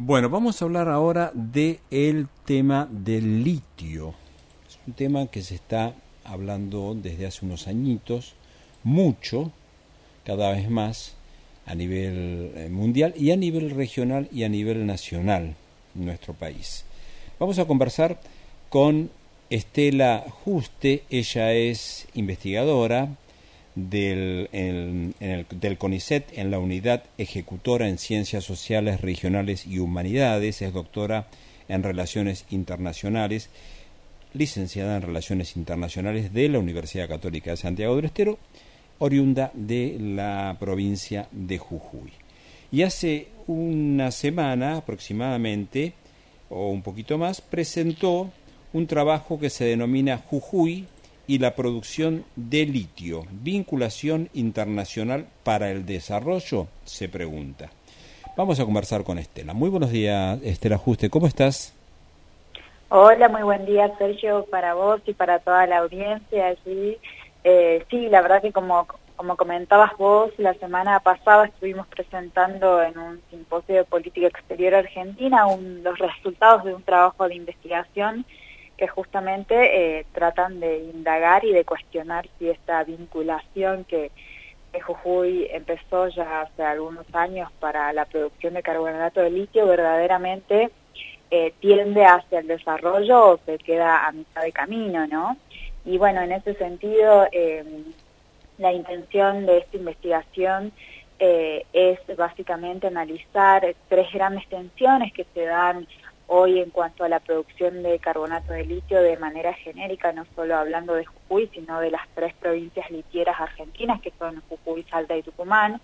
Bueno, vamos a hablar ahora de el tema del litio. Es un tema que se está hablando desde hace unos añitos, mucho, cada vez más, a nivel eh, mundial y a nivel regional y a nivel nacional en nuestro país. Vamos a conversar con Estela Juste, ella es investigadora, del, del CONICET en la unidad ejecutora en Ciencias Sociales, Regionales y Humanidades, es doctora en Relaciones Internacionales, licenciada en Relaciones Internacionales de la Universidad Católica de Santiago del Estero, oriunda de la provincia de Jujuy. Y hace una semana aproximadamente, o un poquito más, presentó un trabajo que se denomina Jujuy, y la producción de litio. ¿Vinculación internacional para el desarrollo? Se pregunta. Vamos a conversar con Estela. Muy buenos días, Estela Juste. ¿Cómo estás? Hola, muy buen día, Sergio, para vos y para toda la audiencia allí. Eh, sí, la verdad que como, como comentabas vos, la semana pasada estuvimos presentando en un simposio de política exterior argentina los resultados de un trabajo de investigación que justamente eh, tratan de indagar y de cuestionar si esta vinculación que, Jujuy empezó ya hace algunos años para la producción de carbonato de litio verdaderamente eh, tiende hacia el desarrollo o se queda a mitad de camino, ¿no? Y bueno, en ese sentido, eh, la intención de esta investigación es básicamente analizar tres grandes tensiones que se dan hoy en cuanto a la producción de carbonato de litio de manera genérica, no solo hablando de Jujuy, sino de las tres provincias litieras argentinas, que son Jujuy, Salta y Tucumán.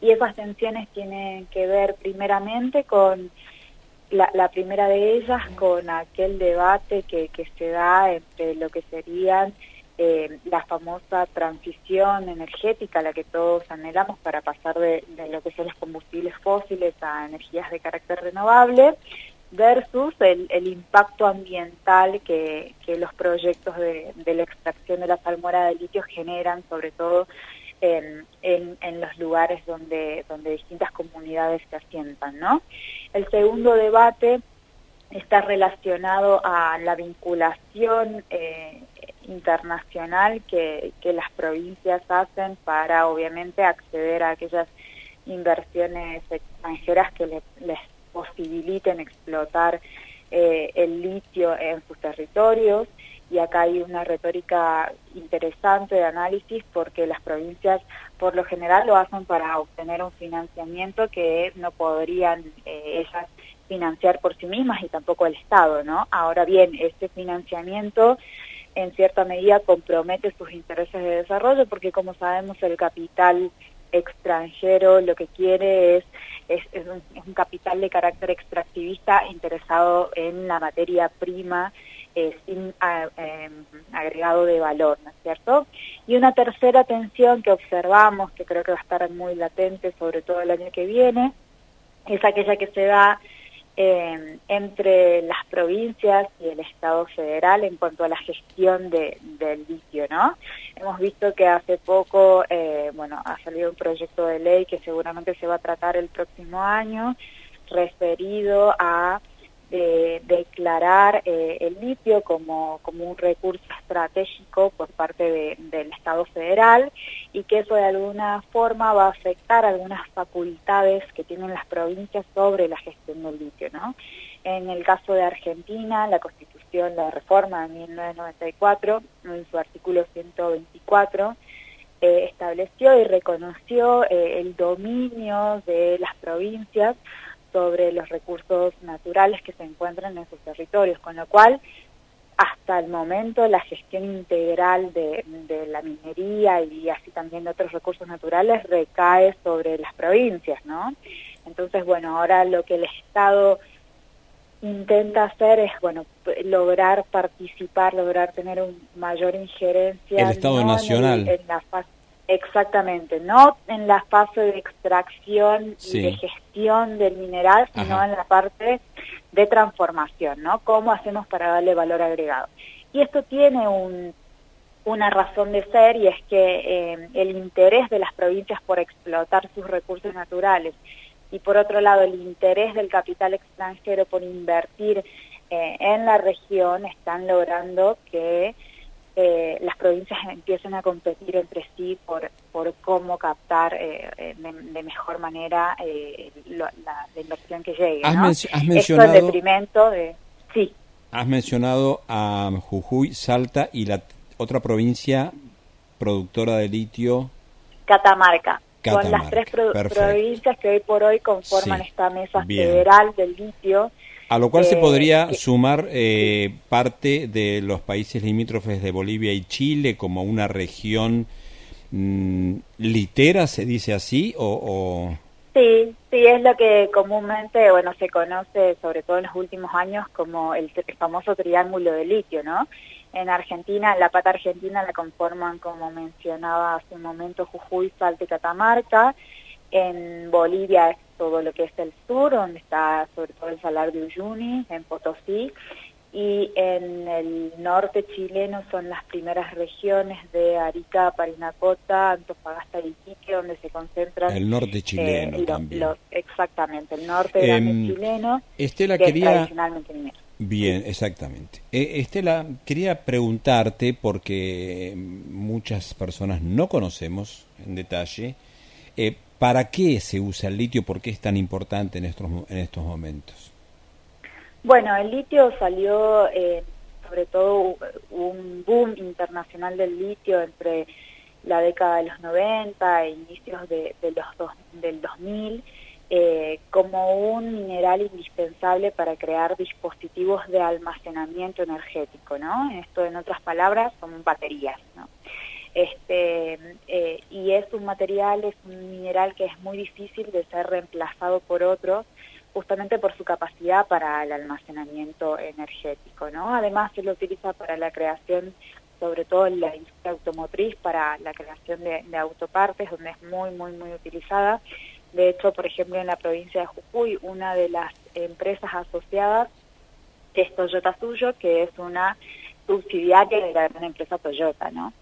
Y esas tensiones tienen que ver primeramente con la, primera de ellas, con aquel debate que, que se da entre lo que serían eh, la famosa transición energética la que todos anhelamos para pasar de, de, lo que son los combustibles fósiles a energías de carácter renovable versus el, el impacto ambiental que, que, los proyectos de, de, la extracción de la salmuera de litio generan, sobre todo en, en, los lugares donde, donde distintas comunidades se asientan. ¿no? El segundo debate está relacionado a la vinculación eh, internacional que, que las provincias hacen para, obviamente, acceder a aquellas inversiones extranjeras que les posibiliten explotar eh, el litio en sus territorios y acá hay una retórica interesante de análisis porque las provincias por lo general lo hacen para obtener un financiamiento que no podrían eh, ellas financiar por sí mismas y tampoco el Estado, ¿no? Ahora bien, este financiamiento en cierta medida compromete sus intereses de desarrollo porque como sabemos el capital extranjero lo que quiere es es, un, capital de carácter extractivista interesado en la materia prima eh, sin em, agregado de valor, ¿no es cierto? Y una tercera tensión que observamos, que creo que va a estar muy latente, sobre todo el año que viene, es aquella que se da eh, entre las provincias y el Estado federal en cuanto a la gestión de, del litio, ¿no? Hemos visto que hace poco, eh, bueno, ha salido un proyecto de ley que seguramente se va a tratar el próximo año, referido a de declarar eh, el litio como, como un recurso estratégico por parte del Estado federal y que eso de alguna forma va a afectar algunas facultades que tienen las provincias sobre la gestión del litio. ¿no? En el caso de Argentina, la Constitución, la reforma de 1994, en su artículo 124, eh, estableció y reconoció eh, el dominio de las provincias sobre los recursos naturales que se encuentran en sus territorios, con lo cual hasta el momento la gestión integral de, la minería y así también de otros recursos naturales recae sobre las provincias, ¿no? Entonces, bueno, ahora lo que el Estado intenta hacer es, bueno, lograr participar, lograr tener un mayor injerencia. El Estado Nacional. En, la fase, exactamente, no en la fase de extracción y de gestión del mineral, sino en la parte de transformación, ¿no? ¿Cómo hacemos para darle valor agregado? Y esto tiene un, una razón de ser y es que eh, el interés de las provincias por explotar sus recursos naturales y por otro lado el interés del capital extranjero por invertir eh, en la región están logrando que eh, las provincias empiecen a competir entre sí por, por cómo captar eh, de, mejor manera la, inversión que llegue. Has, has mencionado... detrimento de... Sí. Has mencionado a Jujuy, Salta y la otra provincia productora de litio. Catamarca. Son las tres provincias que hoy por hoy conforman esta mesa federal del litio a lo cual se podría sumar eh, parte de los países limítrofes de Bolivia y Chile como una región mm, litera, se dice así, o, Sí, sí, es lo que comúnmente, bueno, se conoce, sobre todo en los últimos años, como el, famoso triángulo de litio, ¿no? En Argentina, la pata argentina la conforman, como mencionaba hace un momento, Jujuy, Salta y Catamarca. En Bolivia todo lo que es el sur, donde está sobre todo el Salar de Uyuni, en Potosí, y en el norte chileno son las primeras regiones de Arica, Parinacota, Antofagasta y Iquique, donde se concentran... El norte eh, chileno también. exactamente, el norte em, chileno, Estela, que quería... tradicionalmente Bien, exactamente. Eh, Estela, quería preguntarte, porque muchas personas no conocemos en detalle, eh, ¿Para qué se usa el litio? ¿Por qué es tan importante en estos, en estos momentos? Bueno, el litio salió, eh, sobre todo un boom internacional del litio entre la década de los 90 e inicios de, los del 2000, eh, como un mineral indispensable para crear dispositivos de almacenamiento energético, ¿no? Esto, en otras palabras, son baterías, ¿no? Este, eh, y es un material, es un mineral que es muy difícil de ser reemplazado por otros, justamente por su capacidad para el almacenamiento energético, ¿no? Además se lo utiliza para la creación, sobre todo en la industria automotriz, para la creación de, autopartes, donde es muy, muy, muy utilizada. De hecho, por ejemplo, en la provincia de Jujuy, una de las empresas asociadas es Toyota Suyo, que es una subsidiaria de la gran empresa Toyota, ¿no?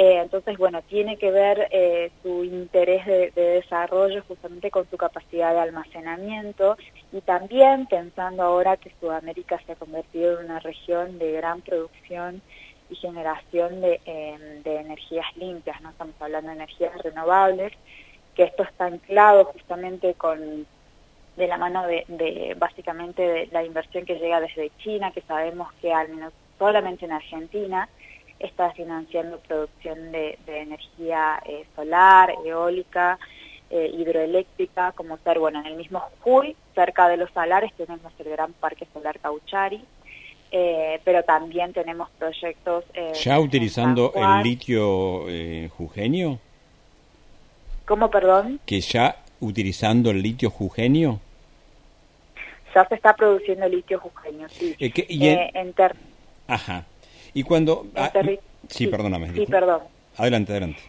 Eh, entonces, bueno, tiene que ver eh, su interés de, desarrollo justamente con su capacidad de almacenamiento y también pensando ahora que Sudamérica se ha convertido en una región de gran producción y generación de, em, energías limpias, no estamos hablando de energías renovables, que esto está anclado justamente con de la mano de, de básicamente de la inversión que llega desde China, que sabemos que al menos solamente en Argentina está financiando producción de, energía eh, solar, eólica, eh, hidroeléctrica, como ser, bueno, en el mismo Jujuy, cerca de los salares, tenemos el gran parque solar Cauchari, eh, pero también tenemos proyectos... ¿Ya utilizando el litio jujeño? ¿Cómo, perdón? ¿Que ya utilizando el litio jujeño? Ya se está produciendo litio jujeño, sí. en... Ajá. Y cuando... Ah, sí, perdóname. Sí, perdón. Adelante, adelante.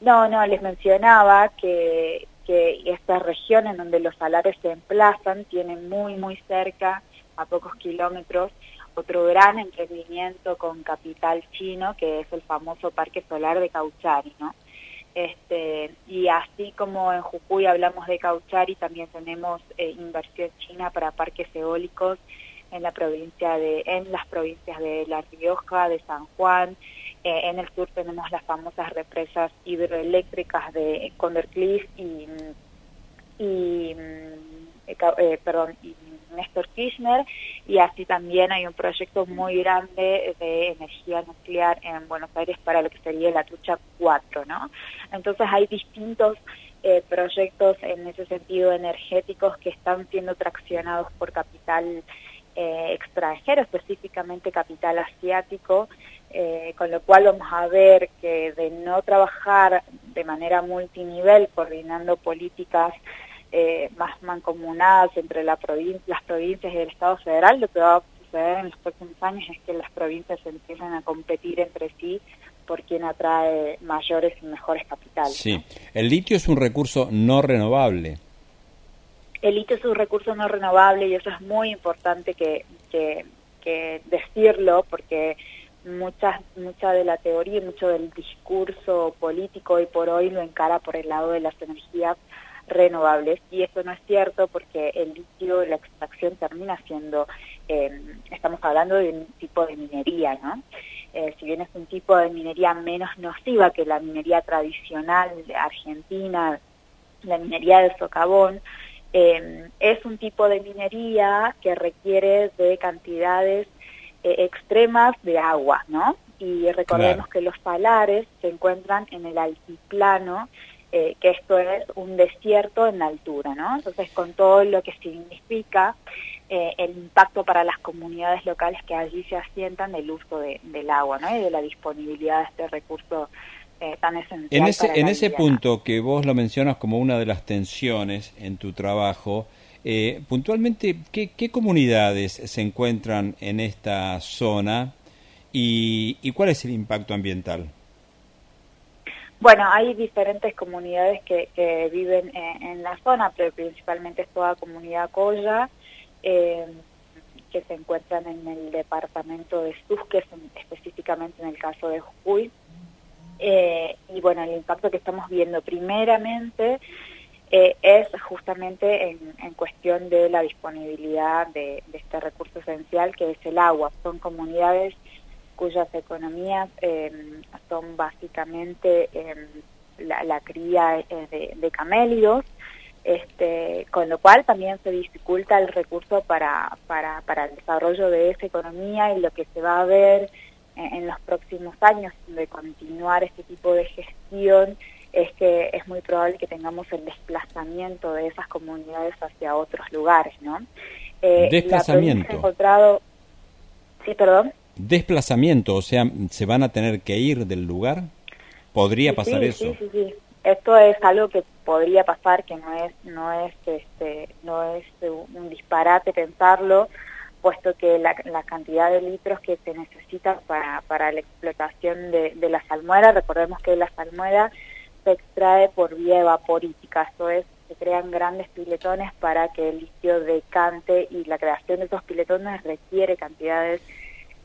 No, no, les mencionaba que, que esta región en donde los salares se emplazan tiene muy, muy cerca, a pocos kilómetros, otro gran emprendimiento con capital chino, que es el famoso Parque Solar de Cauchari, ¿no? Este, y así como en Jujuy hablamos de Cauchari, también tenemos eh, inversión china para parques eólicos en la provincia de, en las provincias de La Rioja, de San Juan, eh, en el sur tenemos las famosas represas hidroeléctricas de Condercliff y, y mm, eh, eh, perdón, y Néstor Kirchner, y así también hay un proyecto muy grande de energía nuclear en Buenos Aires para lo que sería la Tucha 4, ¿no? Entonces hay distintos proyectos en ese sentido energéticos que están siendo traccionados por capital eh, extranjero, específicamente capital asiático, eh, con lo cual vamos a ver que de no trabajar de manera multinivel, coordinando políticas eh, más mancomunadas entre la las provincias y el Estado federal, lo que va a suceder en los próximos años es que las provincias empiezan a competir entre sí por quien atrae mayores y mejores capitales. Sí, el litio es un recurso no renovable el litio es un recurso no renovable y eso es muy importante que, decirlo porque mucha, mucha de la teoría y mucho del discurso político hoy por hoy lo encara por el lado de las energías renovables y eso no es cierto porque el litio, la extracción termina siendo, eh, estamos hablando de un tipo de minería, ¿no? Eh, si bien es un tipo de minería menos nociva que la minería tradicional de argentina, la minería del socavón, eh, es un tipo de minería que requiere de cantidades extremas de agua, ¿no? Y recordemos que los salares se encuentran en el altiplano eh, que esto es un desierto en la altura, ¿no? Entonces, con todo lo que significa eh, el impacto para las comunidades locales que allí se asientan del uso del agua, ¿no? Y de la disponibilidad de este recurso eh, tan esencial. En ese, en ese punto que vos lo mencionas como una de las tensiones en tu trabajo, puntualmente, ¿qué, ¿qué, comunidades se encuentran en esta zona y, y cuál es el impacto ambiental? Bueno, hay diferentes comunidades que, viven en, la zona, pero principalmente es toda comunidad Coya, eh, que se encuentran en el departamento de Susques, específicamente en el caso de Jujuy. Eh, y bueno, el impacto que estamos viendo primeramente eh, es justamente en, cuestión de la disponibilidad de, de, este recurso esencial que es el agua. Son comunidades cuyas economías em, son básicamente em, la, cría eh, de, camélidos, este, con lo cual también se dificulta el recurso para, para, para el desarrollo de esa economía y lo que se va a ver en, los próximos años de continuar este tipo de gestión es que es muy probable que tengamos el desplazamiento de esas comunidades hacia otros lugares, ¿no? Eh, desplazamiento. encontrado... Sí, perdón desplazamiento, o sea, se van a tener que ir del lugar. ¿Podría pasar eso? Sí, sí, sí. Esto es algo que podría pasar, que no es, no es, este, no es un disparate pensarlo, puesto que la, cantidad de litros que se necesita para, para la explotación de, de la salmuera, recordemos que la salmuera se extrae por vía evaporítica, esto es, se crean grandes piletones para que el litio decante y la creación de esos piletones requiere cantidades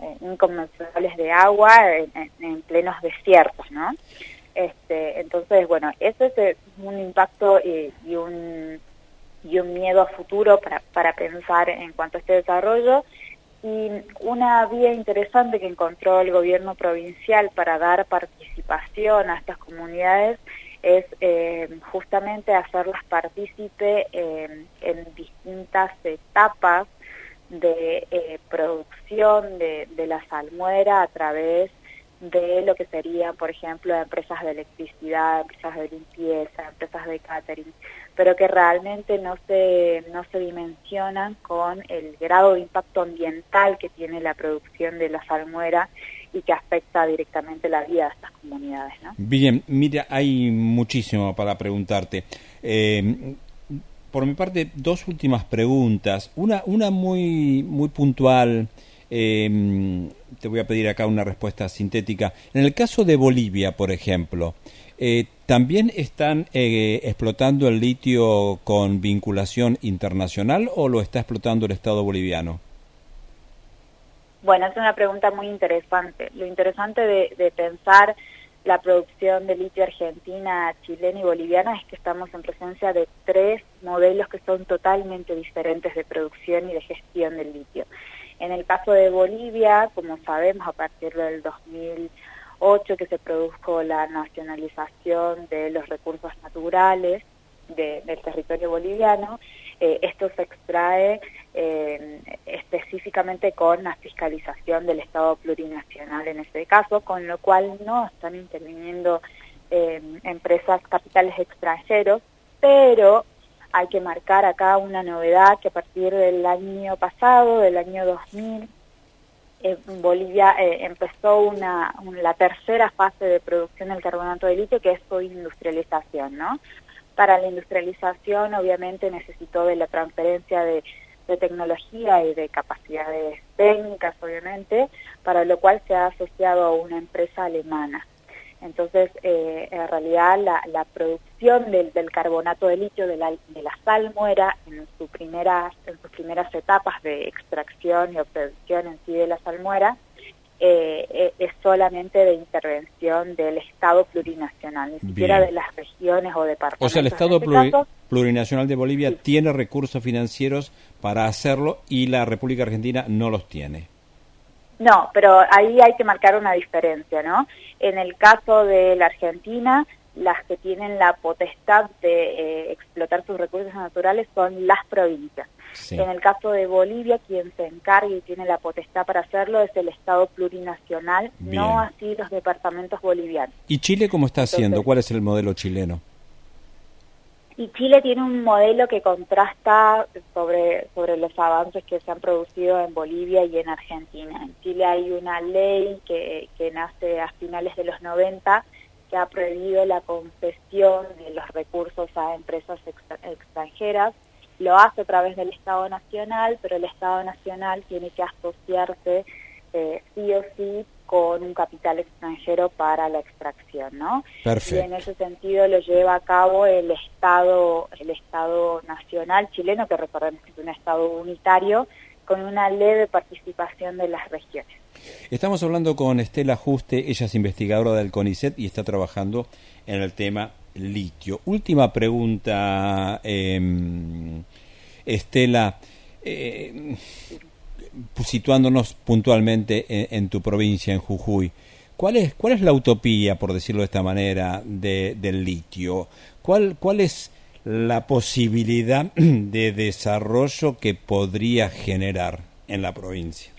eh, inconmensuраbles de agua en, plenos desiertos, ¿no? Este, entonces, bueno, ese es eh, un impacto y, un, y un miedo a futuro para, para pensar en cuanto a este desarrollo. Y una vía interesante que encontró el gobierno provincial para dar participación a estas comunidades es eh, justamente hacerlas partícipe en distintas etapas de eh, producción de, de, la salmuera a través de lo que serían, por ejemplo, empresas de electricidad, empresas de limpieza, empresas de catering, pero que realmente no se, no se dimensionan con el grado de impacto ambiental que tiene la producción de la salmuera y que afecta directamente la vida de estas comunidades. ¿no? Bien, mira, hay muchísimo para preguntarte. Eh, por mi parte, dos últimas preguntas. Una, una muy, muy puntual. Em, te voy a pedir acá una respuesta sintética. En el caso de Bolivia, por ejemplo, eh, ¿también están eh, explotando el litio con vinculación internacional o lo está explotando el Estado boliviano? Bueno, es una pregunta muy interesante. Lo interesante de, de pensar la producción de litio argentina, chilena y boliviana es que estamos en presencia de tres modelos que son totalmente diferentes de producción y de gestión del litio. En el caso de Bolivia, como sabemos, a partir del 2008 que se produjo la nacionalización de los recursos naturales del territorio boliviano, eh, esto se extrae eh, específicamente con la fiscalización del Estado plurinacional en este caso, con lo cual no están interviniendo eh, empresas capitales extranjeros, pero hay que marcar acá una novedad que a partir del año pasado, del año 2000, en Bolivia empezó una, la tercera fase de producción del carbonato de litio, que es su industrialización, ¿no? Para la industrialización, obviamente, necesitó de la transferencia de, tecnología y de capacidades técnicas, obviamente, para lo cual se ha asociado a una empresa alemana. Entonces, eh, en realidad, la, producción del, carbonato de litio de la, de la salmuera en, su primeras, en sus primeras etapas de extracción y obtención en sí de la salmuera eh, eh, es solamente de intervención del Estado plurinacional, ni siquiera de las regiones o departamentos. O sea, el Estado este plurinacional de Bolivia tiene recursos financieros para hacerlo y la República Argentina no los tiene. No, pero ahí hay que marcar una diferencia, ¿no? En el caso de la Argentina, las que tienen la potestad de eh, explotar sus recursos naturales son las provincias. En el caso de Bolivia, quien se encarga y tiene la potestad para hacerlo es el Estado plurinacional, no así los departamentos bolivianos. ¿Y Chile cómo está haciendo? ¿Cuál es el modelo chileno? Y Chile tiene un modelo que contrasta sobre, sobre los avances que se han producido en Bolivia y en Argentina. En Chile hay una ley que, que nace a finales de los 90 que ha prohibido la concesión de los recursos a empresas extranjeras. Lo hace a través del Estado Nacional, pero el Estado Nacional tiene que asociarse eh, sí o sí con un capital extranjero para la extracción, ¿no? Perfecto. Y en ese sentido lo lleva a cabo el Estado, el Estado Nacional chileno, que recordemos que es un Estado unitario, con una leve participación de las regiones. Estamos hablando con Estela Juste, ella es investigadora del CONICET y está trabajando en el tema litio. Última pregunta, em, Estela, eh, situándonos puntualmente en, tu provincia, en Jujuy. ¿Cuál es, ¿Cuál es la utopía, por decirlo de esta manera, del litio? ¿Cuál, ¿Cuál es la posibilidad de desarrollo que podría generar en la provincia?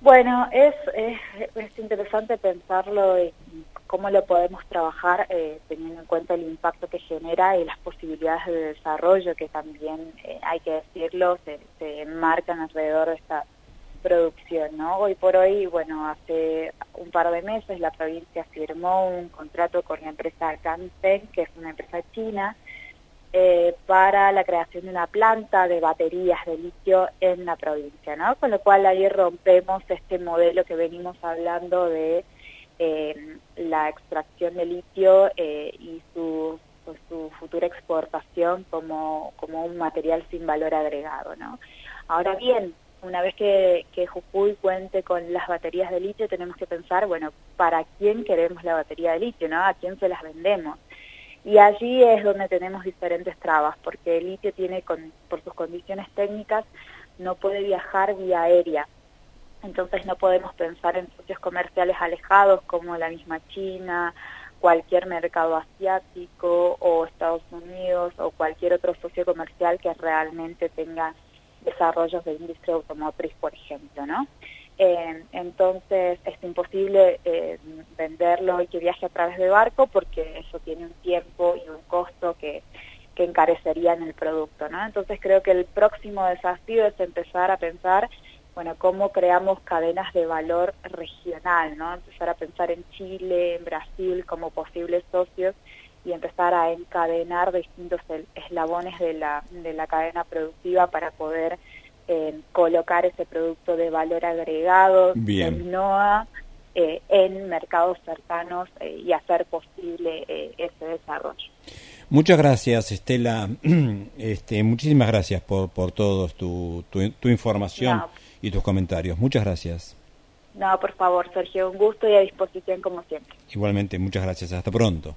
Bueno, es, es, interesante pensarlo y cómo lo podemos trabajar eh, teniendo en cuenta el impacto que genera y las posibilidades de desarrollo que también, eh, hay que decirlo, se, se enmarcan alrededor de esta producción, ¿no? Hoy por hoy, bueno, hace un par de meses la provincia firmó un contrato con la empresa Canten, que es una empresa china, eh, para la creación de una planta de baterías de litio en la provincia, ¿no? Con lo cual ahí rompemos este modelo que venimos hablando de eh, la extracción de litio eh, y su, pues, su futura exportación como, como un material sin valor agregado, ¿no? Ahora bien, una vez que, que Jujuy cuente con las baterías de litio, tenemos que pensar, bueno, ¿para quién queremos la batería de litio, no? ¿A quién se las vendemos? Y allí es donde tenemos diferentes trabas, porque el litio tiene, con, por sus condiciones técnicas, no puede viajar vía aérea. Entonces no podemos pensar en socios comerciales alejados como la misma China, cualquier mercado asiático o Estados Unidos o cualquier otro socio comercial que realmente tenga desarrollos de industria automotriz, por ejemplo, ¿no? Eh, entonces es imposible eh, venderlo y que viaje a través de barco porque eso tiene un tiempo y un costo que, que encarecería en el producto, ¿no? Entonces creo que el próximo desafío es empezar a pensar, bueno, cómo creamos cadenas de valor regional, ¿no? Empezar a pensar en Chile, en Brasil como posibles socios y empezar a encadenar distintos eslabones de la, de la cadena productiva para poder colocar ese producto de valor agregado del NOA eh, en mercados cercanos eh, y hacer posible eh, ese desarrollo. Muchas gracias, Estela. Este, muchísimas gracias por, por todo tu, tu, información y tus comentarios. Muchas gracias. No, por favor, Sergio, un gusto y a disposición como siempre. Igualmente, muchas gracias. Hasta pronto.